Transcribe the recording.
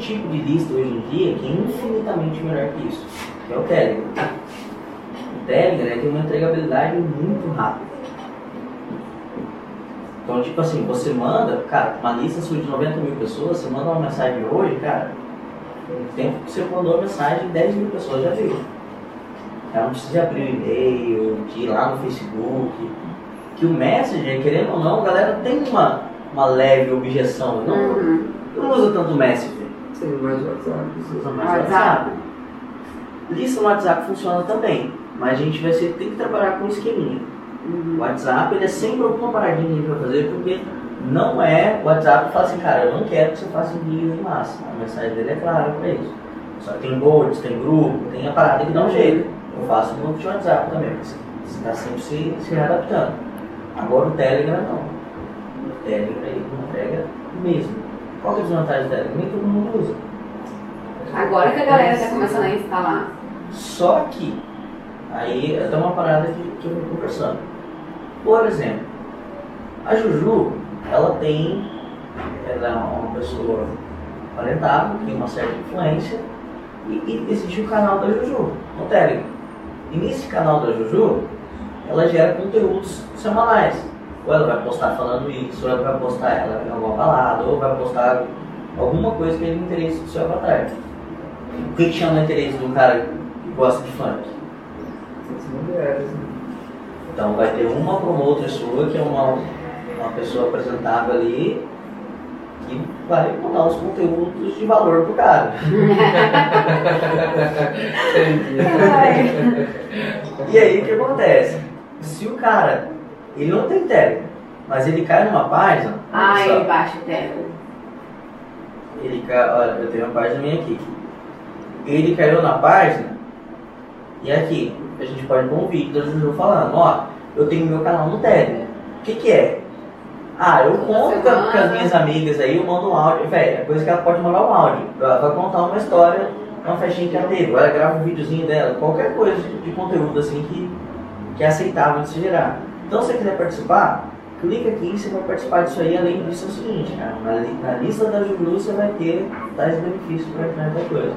tipo de lista hoje em dia que é infinitamente melhor que isso, que é o Telegram. O Telegram tem uma entregabilidade muito rápida. Então, tipo assim, você manda, cara, uma lista sua de 90 mil pessoas, você manda uma mensagem hoje, cara, no tempo que você mandou a mensagem, 10 mil pessoas já viram. Ela não precisa abrir o e-mail, de ir lá no Facebook. Que o Messenger, querendo ou não, a galera tem uma, uma leve objeção. Não, Uhum. não usa tanto o Messenger. Sim, mais WhatsApp. Usa mais o WhatsApp. WhatsApp. Lista no WhatsApp funciona também, mas a gente vai ser, tem que trabalhar com um esqueminha. Uhum. O WhatsApp ele é sempre alguma paradinha que a gente vai fazer, porque não é o WhatsApp que fala assim, cara, eu não quero que você faça envio em massa. A mensagem dele é clara para isso. Só que tem boards, tem grupo, tem a parada que dá um jeito. Eu faço no grupo de WhatsApp também, você está sempre se, se readaptando. Agora o Telegram não. O Telegram ele não entrega mesmo. Qual que é a desvantagem Telegram? Nem todo mundo usa. Agora que a galera tá começando a instalar. Só que, aí é até uma parada que, que eu fui conversando. Por exemplo, a Juju, ela tem, ela é uma pessoa talentável, tem uma certa influência, e, e existe o canal da Juju, no Telegram. E nesse canal da Juju, ela gera conteúdos semanais. Ou ela vai postar falando isso, ou ela vai postar ela em alguma balada, ou vai postar alguma coisa que de interesse do seu avatar. O que que chama interesse do cara que gosta de funk? Então vai ter uma promotora sua, que é uma, uma pessoa apresentável ali, que vai mandar uns conteúdos de valor pro cara. E aí o que acontece? Se o cara, ele não tem Telegram, mas ele cai numa página, Ah, ele baixa o Telegram. ele cai, olha, eu tenho uma página minha aqui. Ele caiu na página, e aqui, a gente pode pôr um vídeo da Juju falando, ó, eu tenho meu canal no Telegram. O que que é? Ah, eu conto com, as minhas amigas aí, eu mando um áudio. Velho, é coisa que ela pode mandar um áudio. Ela vai contar uma história, uma festinha que ela teve. Ela grava um videozinho dela, qualquer coisa de, de conteúdo assim que, que é aceitável de se gerar. Então, se você quiser participar, clica aqui e você vai participar disso aí. Além disso, é o seguinte, cara, na, na lista da Juju você vai ter tais benefícios para entrar em coisa.